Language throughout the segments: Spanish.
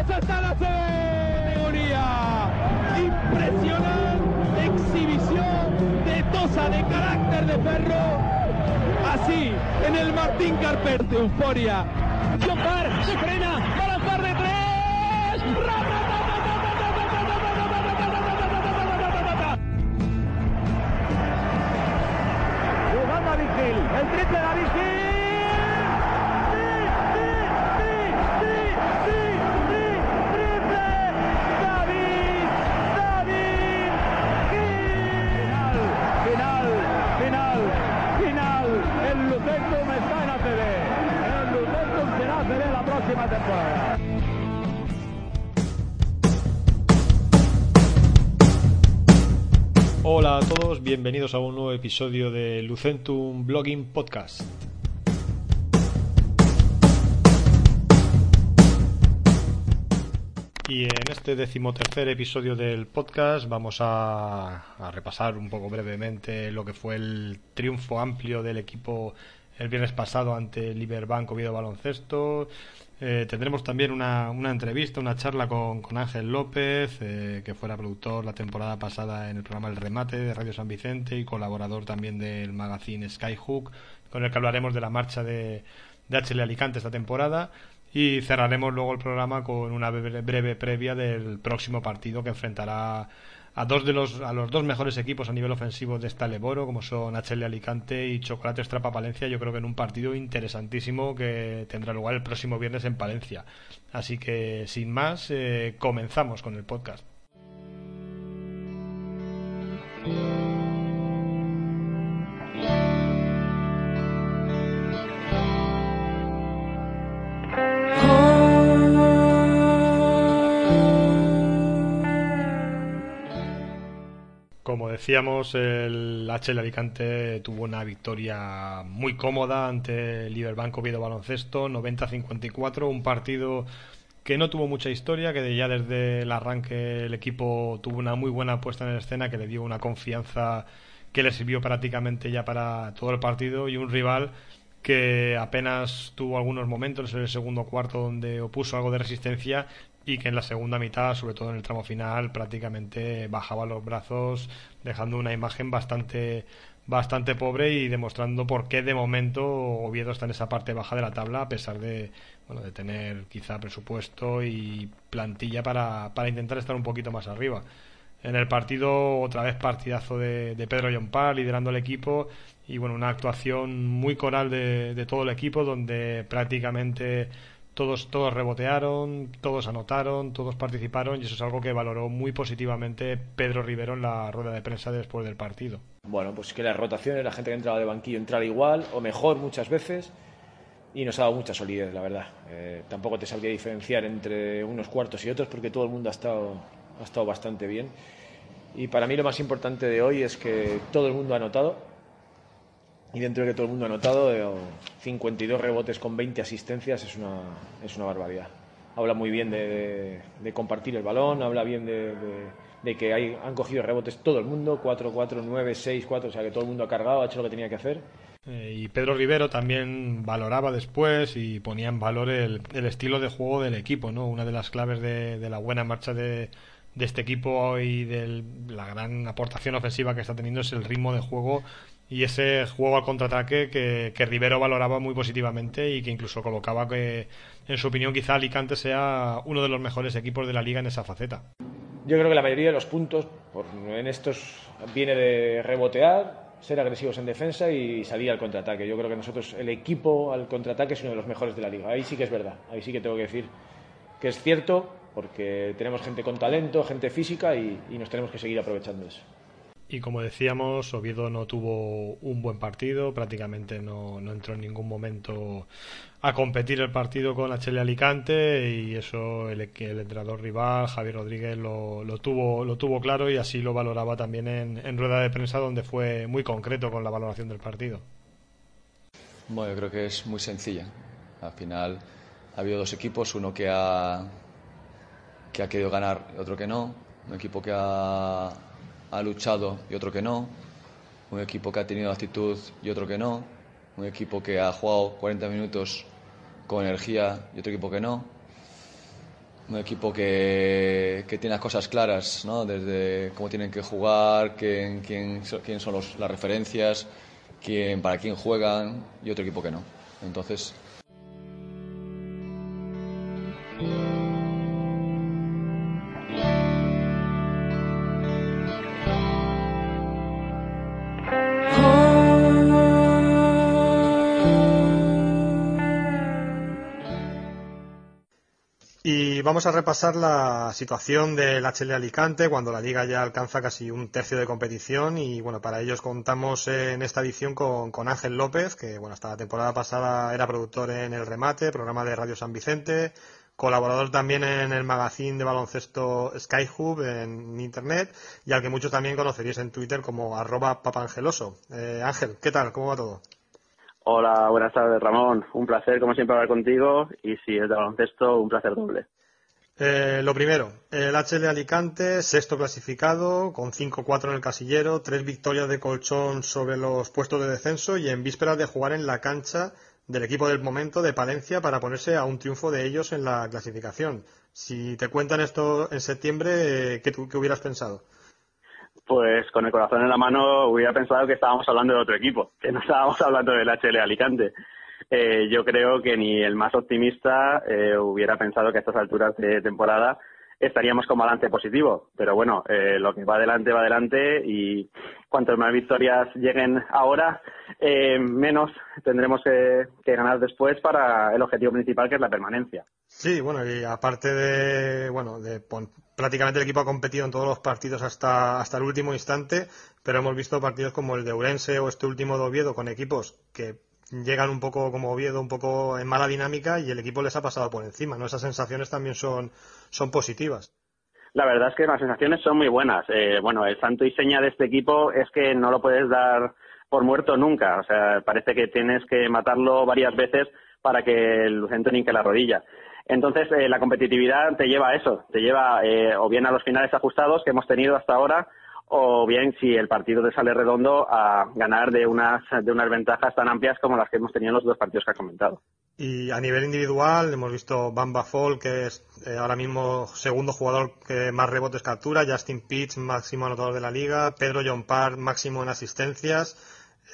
Tosa está la categoría. Impresionante exhibición de Tosa de carácter de perro. Así, en el Martín Carpente, euforia. Barr se frena, va a de tres. Jugando a Vigil, el triple de Hola a todos, bienvenidos a un nuevo episodio de Lucentum Blogging Podcast. Y en este decimotercer episodio del podcast vamos a, repasar un poco brevemente lo que fue el triunfo amplio del equipo el viernes pasado ante el Liberbank Oviedo Baloncesto. Eh, tendremos también una, una, entrevista, una charla con, Ángel López, eh, que fuera productor la temporada pasada en el programa El Remate de Radio San Vicente y colaborador también del magazine Skyhook, con el que hablaremos de la marcha de, de HL Alicante esta temporada. Y cerraremos luego el programa con una breve, breve previa del próximo partido que enfrentará a dos de los a los dos mejores equipos a nivel ofensivo de esta Leboro como son HL Alicante y Chocolate Estrapa Palencia yo creo que en un partido interesantísimo que tendrá lugar el próximo viernes en Palencia. Así que sin más eh, comenzamos con el podcast decíamos, el HL Alicante tuvo una victoria muy cómoda ante el Liberbank Oviedo Baloncesto, 90-54, un partido que no tuvo mucha historia, que ya desde el arranque el equipo tuvo una muy buena puesta en escena, que le dio una confianza que le sirvió prácticamente ya para todo el partido y un rival que apenas tuvo algunos momentos en el segundo cuarto donde opuso algo de resistencia y que en la segunda mitad, sobre todo en el tramo final, prácticamente bajaba los brazos, dejando una imagen bastante bastante pobre y demostrando por qué de momento Oviedo está en esa parte baja de la tabla a pesar de bueno de tener quizá presupuesto y plantilla para, para intentar estar un poquito más arriba. En el partido, otra vez partidazo de, Pedro Yompar liderando el equipo y bueno, una actuación muy coral de, de todo el equipo donde prácticamente todos, todos rebotearon, todos anotaron, todos participaron y eso es algo que valoró muy positivamente Pedro Rivero en la rueda de prensa después del partido. Bueno, pues que las rotaciones, la gente que entraba de banquillo entrara igual o mejor muchas veces y nos ha dado mucha solidez, la verdad. Eh, tampoco te sabría diferenciar entre unos cuartos y otros porque todo el mundo ha estado, ha estado bastante bien. Y para mí lo más importante de hoy es que todo el mundo ha anotado, y dentro de que todo el mundo ha notado, 52 rebotes con 20 asistencias es una, es una barbaridad. Habla muy bien de, de, de compartir el balón, habla bien de, de que hay, han cogido rebotes todo el mundo, 4, 4, 9, 6, 4, o sea que todo el mundo ha cargado, ha hecho lo que tenía que hacer. Eh, y Pedro Rivero también valoraba después y ponía en valor el, el estilo de juego del equipo, ¿no? Una de las claves de, la buena marcha de, de este equipo y de la gran aportación ofensiva que está teniendo es el ritmo de juego y ese juego al contraataque que, que, Rivero valoraba muy positivamente y que incluso colocaba que, en su opinión, quizá Alicante sea uno de los mejores equipos de la liga en esa faceta. Yo creo que la mayoría de los puntos en estos viene de rebotear, ser agresivos en defensa y salir al contraataque. Yo creo que nosotros, el equipo al contraataque es uno de los mejores de la liga. Ahí sí que es verdad, ahí sí que tengo que decir que es cierto porque tenemos gente con talento, gente física y, y nos tenemos que seguir aprovechando eso. Y como decíamos, Oviedo no tuvo un buen partido, prácticamente no, no, entró en ningún momento a competir el partido con HL Alicante y eso el, el entrenador rival, Javier Rodríguez, lo, lo, tuvo, lo tuvo claro y así lo valoraba también en, en, rueda de prensa donde fue muy concreto con la valoración del partido. Bueno, yo creo que es muy sencilla. Al final ha habido dos equipos, uno que ha, que ha querido ganar y otro que no. Un equipo que ha ha luchado y otro que no, un equipo que ha tenido actitud y otro que no, un equipo que ha jugado 40 minutos con energía y otro equipo que no. un equipo que, que, tiene las cosas claras, ¿no? desde cómo tienen que jugar, quién, quién, quién son los, las referencias, quién, para quién juegan y otro equipo que no. Entonces, vamos a repasar la situación del HL Alicante cuando la liga ya alcanza casi un tercio de competición y bueno, para ellos contamos en esta edición con, Ángel López, que bueno, hasta la temporada pasada era productor en El Remate, programa de Radio San Vicente, colaborador también en el magazine de baloncesto Skyhub en internet y al que muchos también conoceríais en Twitter como arroba papangeloso. Eh, Ángel, ¿qué tal? ¿Cómo va todo? Hola, buenas tardes Ramón. Un placer como siempre hablar contigo y si es de baloncesto, un placer doble. Eh, lo primero, el HL Alicante, sexto clasificado, con 5-4 en el casillero, tres victorias de colchón sobre los puestos de descenso y en vísperas de jugar en la cancha del equipo del momento de Palencia para ponerse a un triunfo de ellos en la clasificación. Si te cuentan esto en septiembre, ¿qué, qué hubieras pensado? Pues con el corazón en la mano hubiera pensado que estábamos hablando de otro equipo, que no estábamos hablando del HL Alicante. Eh, yo creo que ni el más optimista eh, hubiera pensado que a estas alturas de temporada estaríamos con balance positivo. Pero bueno, eh, lo que va adelante va adelante y cuantas más victorias lleguen ahora, menos tendremos que, ganar después para el objetivo principal que es la permanencia. Sí, bueno, y aparte de, bueno, de prácticamente el equipo ha competido en todos los partidos hasta, hasta el último instante, pero hemos visto partidos como el de Urense o este último de Oviedo con equipos que llegan un poco como Oviedo, un poco en mala dinámica y el equipo les ha pasado por encima, ¿no? Esas sensaciones también son, son positivas. La verdad es que las sensaciones son muy buenas. Eh, bueno, el santo y seña de este equipo es que no lo puedes dar por muerto nunca. O sea, parece que tienes que matarlo varias veces para que el centro que la rodilla. Entonces, eh, la competitividad te lleva a eso, te lleva eh, o bien a los finales ajustados que hemos tenido hasta ahora, o bien si el partido te sale redondo a ganar de unas, de unas ventajas tan amplias como las que hemos tenido en los dos partidos que has comentado. Y a nivel individual hemos visto Bamba Fall, que es eh, ahora mismo segundo jugador que más rebotes captura, Justin Pitts, máximo anotador de la liga, Pedro John Parr, máximo en asistencias.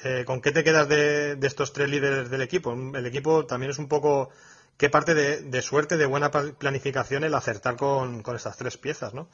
Eh, ¿Con qué te quedas de, estos tres líderes del equipo? El equipo también es un poco qué parte de, suerte, de buena planificación el acertar con, con estas tres piezas, ¿no?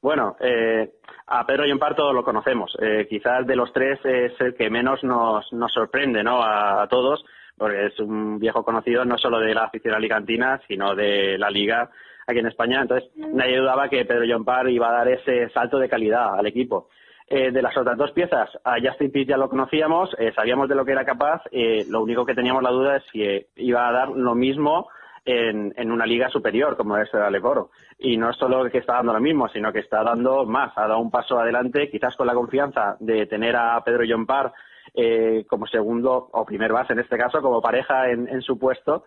Bueno, eh, a Pedro Yompar todos lo conocemos. Eh, quizás de los tres es el que menos nos, nos sorprende ¿no? A, todos, porque es un viejo conocido no solo de la afición alicantina, sino de la liga aquí en España. Entonces, nadie dudaba que Pedro Yompar iba a dar ese salto de calidad al equipo. Eh, de las otras dos piezas, a Justin Pitt ya lo conocíamos, eh, sabíamos de lo que era capaz, eh, lo único que teníamos la duda es si iba a dar lo mismo en, una liga superior como es el Alecoro. Y no es solo que está dando lo mismo, sino que está dando más, ha dado un paso adelante, quizás con la confianza de tener a Pedro Jompar eh, como segundo o primer base en este caso, como pareja en, su puesto,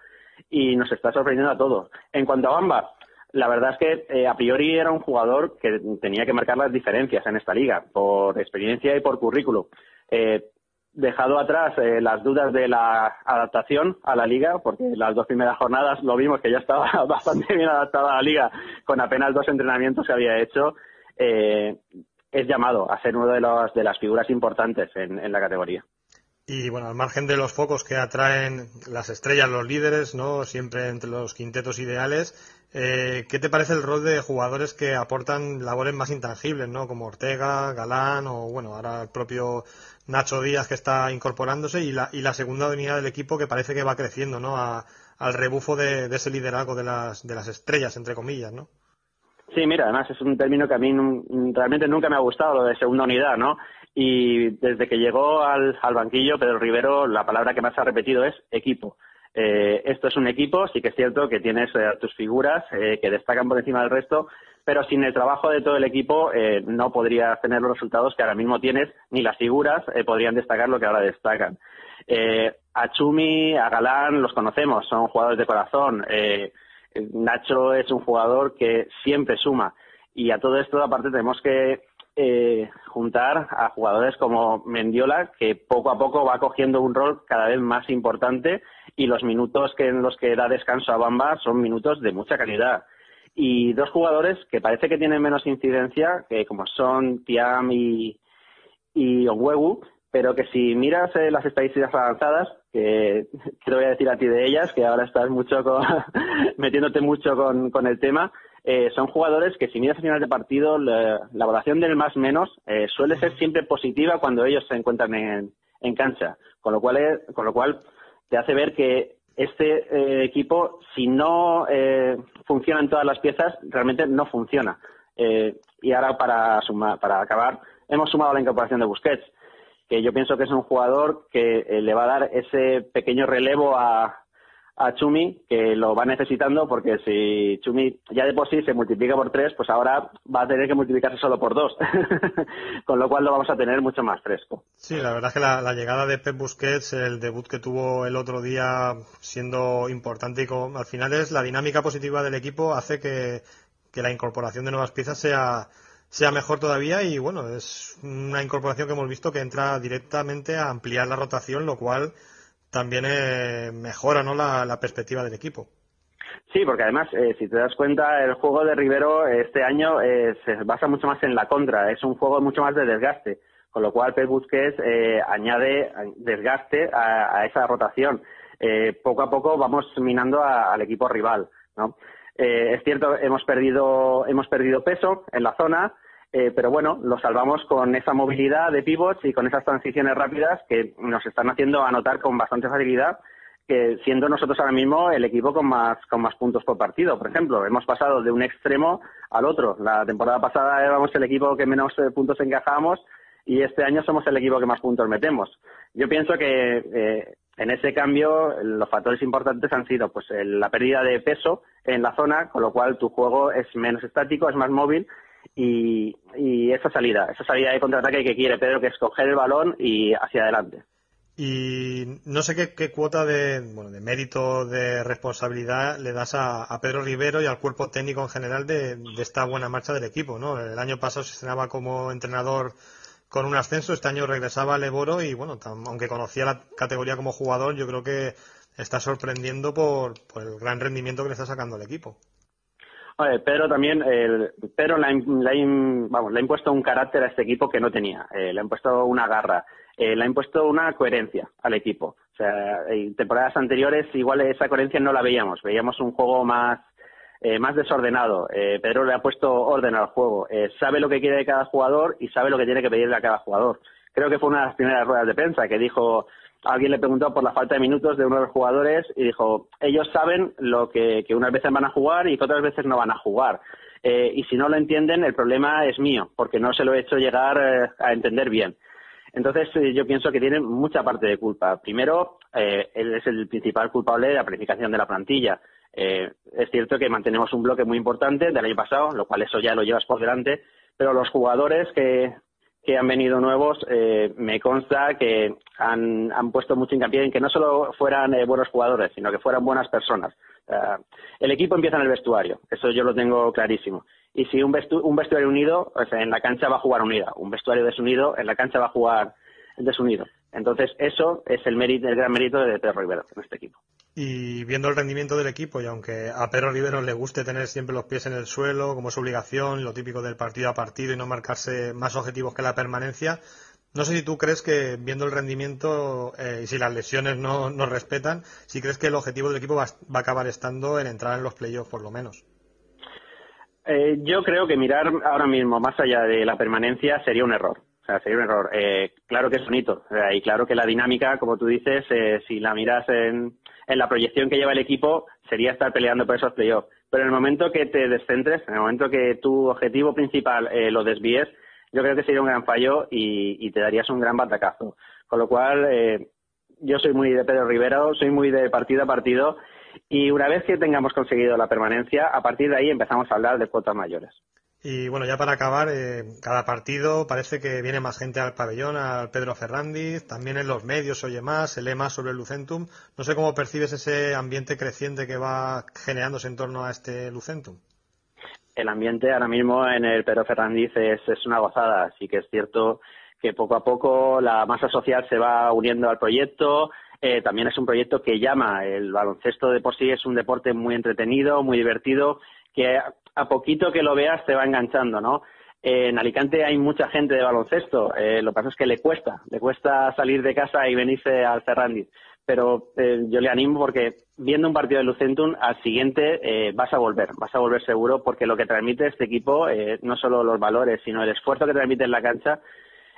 y nos está sorprendiendo a todos. En cuanto a Bamba, la verdad es que eh, a priori era un jugador que tenía que marcar las diferencias en esta liga, por experiencia y por currículum. Eh, dejado atrás eh, las dudas de la adaptación a la liga, porque las dos primeras jornadas lo vimos que ya estaba bastante bien adaptada a la liga con apenas dos entrenamientos que había hecho, eh, es llamado a ser uno de, los, de las figuras importantes en, la categoría. Y bueno, al margen de los focos que atraen las estrellas, los líderes, ¿no? Siempre entre los quintetos ideales, eh, ¿qué te parece el rol de jugadores que aportan labores más intangibles, ¿no? Como Ortega, Galán o, bueno, ahora el propio Nacho Díaz que está incorporándose y la, y la segunda unidad del equipo que parece que va creciendo, ¿no? al rebufo de, ese liderazgo de las, de las estrellas, entre comillas, ¿no? Sí, mira, además es un término que a mí realmente nunca me ha gustado, lo de segunda unidad, ¿no? Y desde que llegó al, al banquillo, Pedro Rivero, la palabra que más ha repetido es equipo. Eh, esto es un equipo, sí que es cierto que tienes eh, tus figuras eh, que destacan por encima del resto, pero sin el trabajo de todo el equipo eh, no podrías tener los resultados que ahora mismo tienes, ni las figuras eh, podrían destacar lo que ahora destacan. Eh, a Chumi, a Galán los conocemos, son jugadores de corazón. Eh, Nacho es un jugador que siempre suma. Y a todo esto, aparte, tenemos que juntar a jugadores como Mendiola, que poco a poco va cogiendo un rol cada vez más importante y los minutos que en los que da descanso a Bamba son minutos de mucha calidad. Y dos jugadores que parece que tienen menos incidencia, que como son Tiam y, y pero que si miras eh, las estadísticas avanzadas, que, te voy a decir a ti de ellas, que ahora estás mucho metiéndote mucho con, con el tema, eh, son jugadores que si miras a final de partido, la, evaluación del más menos eh, suele ser siempre positiva cuando ellos se encuentran en, en cancha, con lo cual, con lo cual te hace ver que este eh, equipo, si no eh, funcionan todas las piezas, realmente no funciona. Eh, y ahora, para, para acabar, hemos sumado la incorporación de Busquets, que yo pienso que es un jugador que le va a dar ese pequeño relevo a, a Chumi, que lo va necesitando, porque si Chumi ya de por sí se multiplica por tres, pues ahora va a tener que multiplicarse solo por dos, con lo cual lo vamos a tener mucho más fresco. Sí, la verdad es que la, llegada de Pep Busquets, el debut que tuvo el otro día siendo importante y al final es la dinámica positiva del equipo hace que, que la incorporación de nuevas piezas sea sea mejor todavía y bueno, es una incorporación que hemos visto que entra directamente a ampliar la rotación, lo cual también eh, mejora ¿no? La, perspectiva del equipo. Sí, porque además, eh, si te das cuenta, el juego de Rivero este año eh, se basa mucho más en la contra, es un juego mucho más de desgaste, con lo cual Pep Busquets añade desgaste a, esa rotación. poco a poco vamos minando al equipo rival, ¿no? es cierto, hemos perdido, hemos perdido peso en la zona, eh, pero bueno, lo salvamos con esa movilidad de pivots y con esas transiciones rápidas que nos están haciendo anotar con bastante facilidad, que siendo nosotros ahora mismo el equipo con más, con más puntos por partido. Por ejemplo, hemos pasado de un extremo al otro. La temporada pasada éramos el equipo que menos eh, puntos encajábamos y este año somos el equipo que más puntos metemos. Yo pienso que eh, en ese cambio los factores importantes han sido pues la pérdida de peso en la zona, con lo cual tu juego es menos estático, es más móvil y, esa salida, esa salida de contraataque que quiere Pedro, que es coger el balón y hacia adelante. Y no sé qué, cuota de, bueno, de mérito, de responsabilidad le das a, Pedro Rivero y al cuerpo técnico en general de, esta buena marcha del equipo, ¿no? El año pasado se estrenaba como entrenador con un ascenso, este año regresaba al Eboro y, bueno, aunque conocía la categoría como jugador, yo creo que está sorprendiendo por, por el gran rendimiento que le está sacando al equipo. Pedro también, el, Pedro le ha, impuesto un carácter a este equipo que no tenía, eh, le ha impuesto una garra, eh, le ha impuesto una coherencia al equipo. O sea, en temporadas anteriores igual esa coherencia no la veíamos, veíamos un juego más, eh, más desordenado. Pedro le ha puesto orden al juego, sabe lo que quiere de cada jugador y sabe lo que tiene que pedirle a cada jugador. Creo que fue una de las primeras ruedas de prensa que dijo alguien le preguntó por la falta de minutos de uno de los jugadores y dijo, ellos saben lo que, unas veces van a jugar y que otras veces no van a jugar. Eh, y si no lo entienden, el problema es mío, porque no se lo he hecho llegar eh, a entender bien. Entonces, eh, yo pienso que tiene mucha parte de culpa. Primero, él es el principal culpable de la planificación de la plantilla. es cierto que mantenemos un bloque muy importante del año pasado, lo cual eso ya lo llevas por delante, pero los jugadores que, que han venido nuevos, eh, me consta que han, han, puesto mucho hincapié en que no solo fueran eh, buenos jugadores, sino que fueran buenas personas. el equipo empieza en el vestuario, eso yo lo tengo clarísimo. Y si un, un vestuario unido, en la cancha va a jugar unida. Un vestuario desunido, en la cancha va a jugar desunido. Entonces, eso es el, mérito, el gran mérito de Pedro Rivero en este equipo. Y viendo el rendimiento del equipo, y aunque a Pedro Rivero le guste tener siempre los pies en el suelo, como es obligación, lo típico del partido a partido y no marcarse más objetivos que la permanencia, no sé si tú crees que, viendo el rendimiento eh, y si las lesiones no, no respetan, si crees que el objetivo del equipo va, a acabar estando en entrar en los playoffs, por lo menos. Eh, yo creo que mirar ahora mismo más allá de la permanencia sería un error sería un error. Eh, claro que es bonito. y claro que la dinámica, como tú dices, eh, si la miras en, la proyección que lleva el equipo, sería estar peleando por esos playoffs. Pero en el momento que te descentres, en el momento que tu objetivo principal eh, lo desvíes, yo creo que sería un gran fallo y, te darías un gran batacazo. Con lo cual, yo soy muy de Pedro Rivero, soy muy de partido a partido y una vez que tengamos conseguido la permanencia, a partir de ahí empezamos a hablar de cuotas mayores. Y bueno, ya para acabar, eh, cada partido parece que viene más gente al pabellón, al Pedro Ferrandiz, también en los medios oye más, se lee más sobre el Lucentum. No sé cómo percibes ese ambiente creciente que va generándose en torno a este Lucentum. El ambiente ahora mismo en el Pedro Ferrandiz es, es una gozada, así que es cierto que poco a poco la masa social se va uniendo al proyecto, eh, también es un proyecto que llama. El baloncesto de por sí es un deporte muy entretenido, muy divertido, que a poquito que lo veas te va enganchando, ¿no? en Alicante hay mucha gente de baloncesto, eh, lo que pasa es que le cuesta, le cuesta salir de casa y venirse al Ferrandis. Pero eh, yo le animo porque viendo un partido de Lucentum, al siguiente eh, vas a volver, vas a volver seguro porque lo que transmite este equipo, no solo los valores, sino el esfuerzo que transmite en la cancha,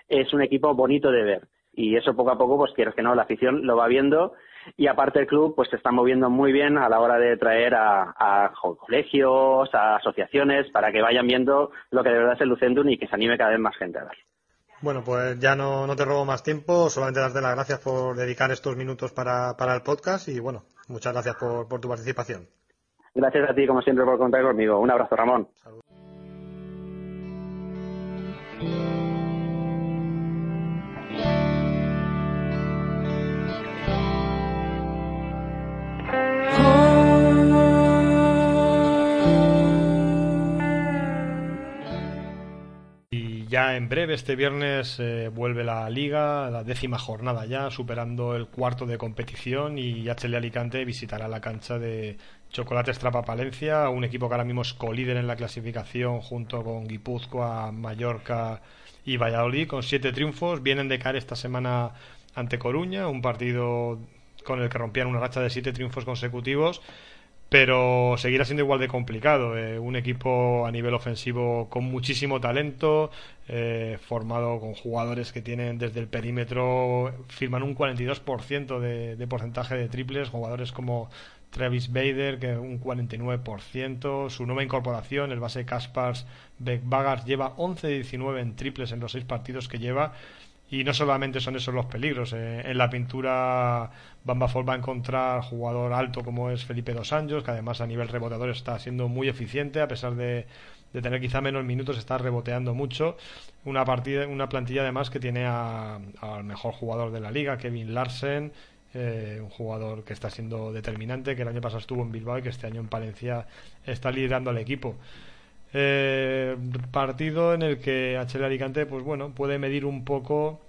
es un equipo bonito de ver. Y eso poco a poco, pues quieres que no, la afición lo va viendo y aparte el club pues se está moviendo muy bien a la hora de traer a, colegios, a asociaciones, para que vayan viendo lo que de verdad es el Lucendum y que se anime cada vez más gente a ver. Bueno, pues ya no, no te robo más tiempo, solamente darte las gracias por dedicar estos minutos para, para el podcast y bueno, muchas gracias por, por tu participación. Gracias a ti, como siempre, por contar conmigo. Un abrazo, Ramón. En breve, este viernes, eh, vuelve la liga, la décima jornada ya, superando el cuarto de competición y HL Alicante visitará la cancha de Chocolate Trapa Palencia, un equipo que ahora mismo es colíder en la clasificación junto con Guipúzcoa, Mallorca y Valladolid con siete triunfos. Vienen de caer esta semana ante Coruña, un partido con el que rompían una racha de siete triunfos consecutivos pero seguirá siendo igual de complicado. Eh, un equipo a nivel ofensivo con muchísimo talento, eh, formado con jugadores que tienen desde el perímetro, firman un 42% de, de porcentaje de triples, jugadores como Travis Bader, que un 49%, su nueva incorporación, el base Kaspars Beck lleva 11 de 19 en triples en los seis partidos que lleva y no solamente son esos los peligros. Eh, en la pintura Bamba va a encontrar jugador alto como es Felipe Dos Anjos, que además a nivel rebotador está siendo muy eficiente, a pesar de, tener quizá menos minutos, está reboteando mucho. Una, partida, una plantilla además que tiene al mejor jugador de la liga, Kevin Larsen, eh, un jugador que está siendo determinante, que el año pasado estuvo en Bilbao y que este año en Palencia está liderando al equipo. Eh, partido en el que HL Alicante, pues bueno, puede medir un poco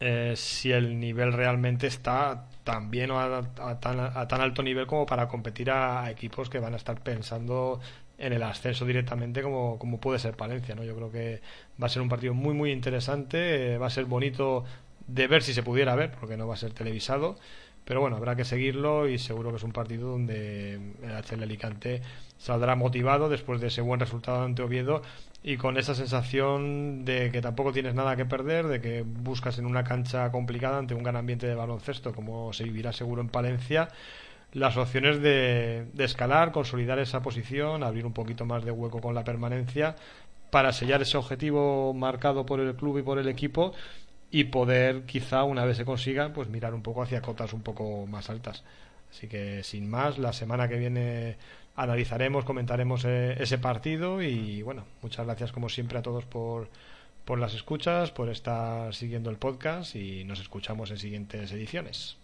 eh, si el nivel realmente está tan bien o a, tan, alto nivel como para competir a, equipos que van a estar pensando en el ascenso directamente como, como puede ser Palencia, ¿no? Yo creo que va a ser un partido muy muy interesante, eh, va a ser bonito de ver si se pudiera ver, porque no va a ser televisado, pero bueno, habrá que seguirlo y seguro que es un partido donde el HL Alicante saldrá motivado después de ese buen resultado ante Oviedo y con esa sensación de que tampoco tienes nada que perder, de que buscas en una cancha complicada ante un gran ambiente de baloncesto como se vivirá seguro en Palencia las opciones de, de escalar, consolidar esa posición, abrir un poquito más de hueco con la permanencia para sellar ese objetivo marcado por el club y por el equipo y poder quizá una vez se consiga pues mirar un poco hacia cotas un poco más altas. Así que sin más, la semana que viene analizaremos, comentaremos eh, ese partido y bueno, muchas gracias como siempre a todos por, por las escuchas, por estar siguiendo el podcast y nos escuchamos en siguientes ediciones.